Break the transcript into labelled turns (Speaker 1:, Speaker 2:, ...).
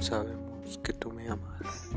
Speaker 1: Sabemos que tú me amas.